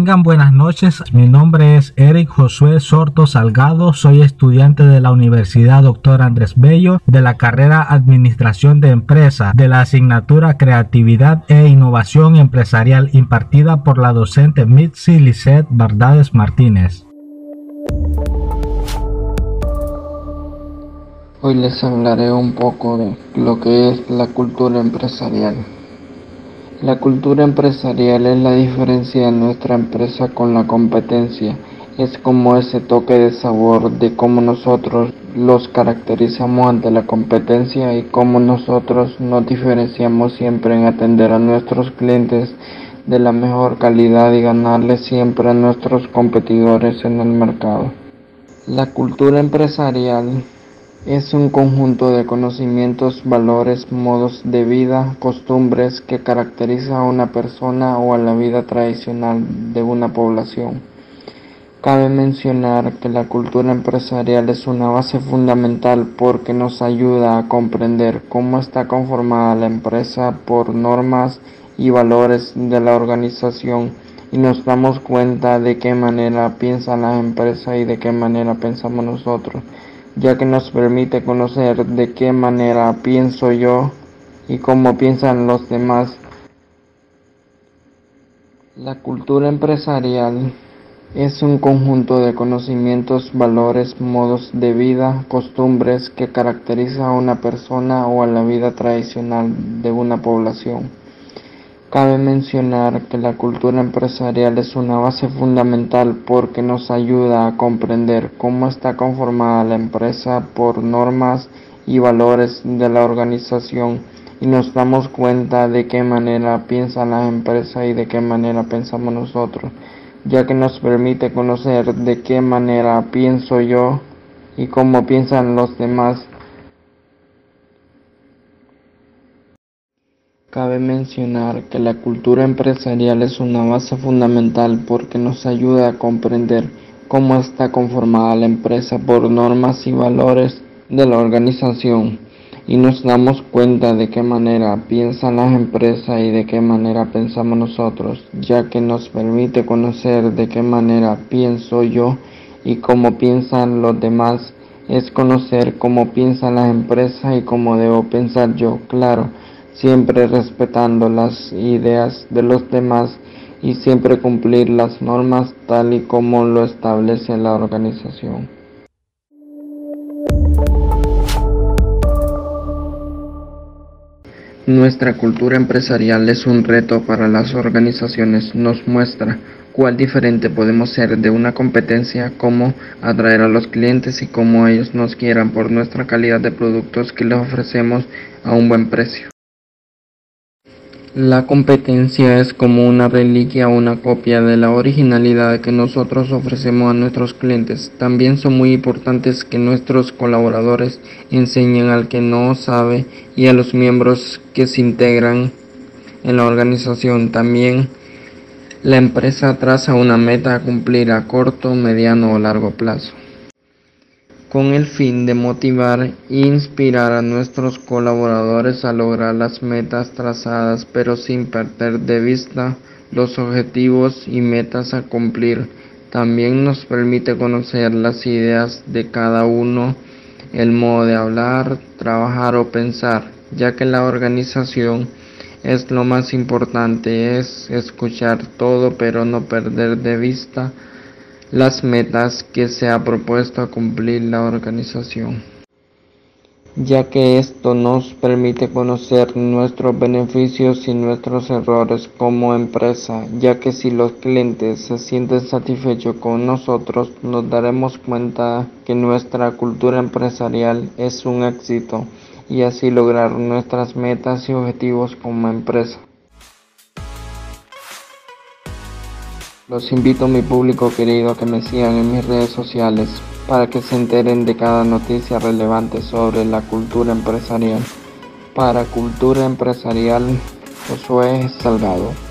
Tengan buenas noches, mi nombre es Eric Josué Sorto Salgado, soy estudiante de la Universidad Dr. Andrés Bello de la carrera Administración de Empresa de la asignatura Creatividad e Innovación Empresarial impartida por la docente Mitzi Lisset Bardades Martínez. Hoy les hablaré un poco de lo que es la cultura empresarial. La cultura empresarial es la diferencia de nuestra empresa con la competencia. Es como ese toque de sabor de cómo nosotros los caracterizamos ante la competencia y cómo nosotros nos diferenciamos siempre en atender a nuestros clientes de la mejor calidad y ganarle siempre a nuestros competidores en el mercado. La cultura empresarial es un conjunto de conocimientos, valores, modos de vida, costumbres que caracteriza a una persona o a la vida tradicional de una población. Cabe mencionar que la cultura empresarial es una base fundamental porque nos ayuda a comprender cómo está conformada la empresa por normas y valores de la organización y nos damos cuenta de qué manera piensa la empresa y de qué manera pensamos nosotros ya que nos permite conocer de qué manera pienso yo y cómo piensan los demás. La cultura empresarial es un conjunto de conocimientos, valores, modos de vida, costumbres que caracteriza a una persona o a la vida tradicional de una población. Cabe mencionar que la cultura empresarial es una base fundamental porque nos ayuda a comprender cómo está conformada la empresa por normas y valores de la organización y nos damos cuenta de qué manera piensa la empresa y de qué manera pensamos nosotros, ya que nos permite conocer de qué manera pienso yo y cómo piensan los demás Cabe mencionar que la cultura empresarial es una base fundamental porque nos ayuda a comprender cómo está conformada la empresa por normas y valores de la organización y nos damos cuenta de qué manera piensan las empresas y de qué manera pensamos nosotros, ya que nos permite conocer de qué manera pienso yo y cómo piensan los demás, es conocer cómo piensan las empresas y cómo debo pensar yo, claro siempre respetando las ideas de los demás y siempre cumplir las normas tal y como lo establece la organización. Nuestra cultura empresarial es un reto para las organizaciones, nos muestra cuál diferente podemos ser de una competencia, cómo atraer a los clientes y cómo ellos nos quieran por nuestra calidad de productos que les ofrecemos a un buen precio. La competencia es como una reliquia o una copia de la originalidad que nosotros ofrecemos a nuestros clientes. También son muy importantes que nuestros colaboradores enseñen al que no sabe y a los miembros que se integran en la organización. También la empresa traza una meta a cumplir a corto, mediano o largo plazo con el fin de motivar e inspirar a nuestros colaboradores a lograr las metas trazadas, pero sin perder de vista los objetivos y metas a cumplir. También nos permite conocer las ideas de cada uno, el modo de hablar, trabajar o pensar, ya que la organización es lo más importante, es escuchar todo pero no perder de vista las metas que se ha propuesto a cumplir la organización, ya que esto nos permite conocer nuestros beneficios y nuestros errores como empresa, ya que si los clientes se sienten satisfechos con nosotros, nos daremos cuenta que nuestra cultura empresarial es un éxito y así lograr nuestras metas y objetivos como empresa. Los invito a mi público querido a que me sigan en mis redes sociales para que se enteren de cada noticia relevante sobre la cultura empresarial. Para Cultura Empresarial, Josué Salgado.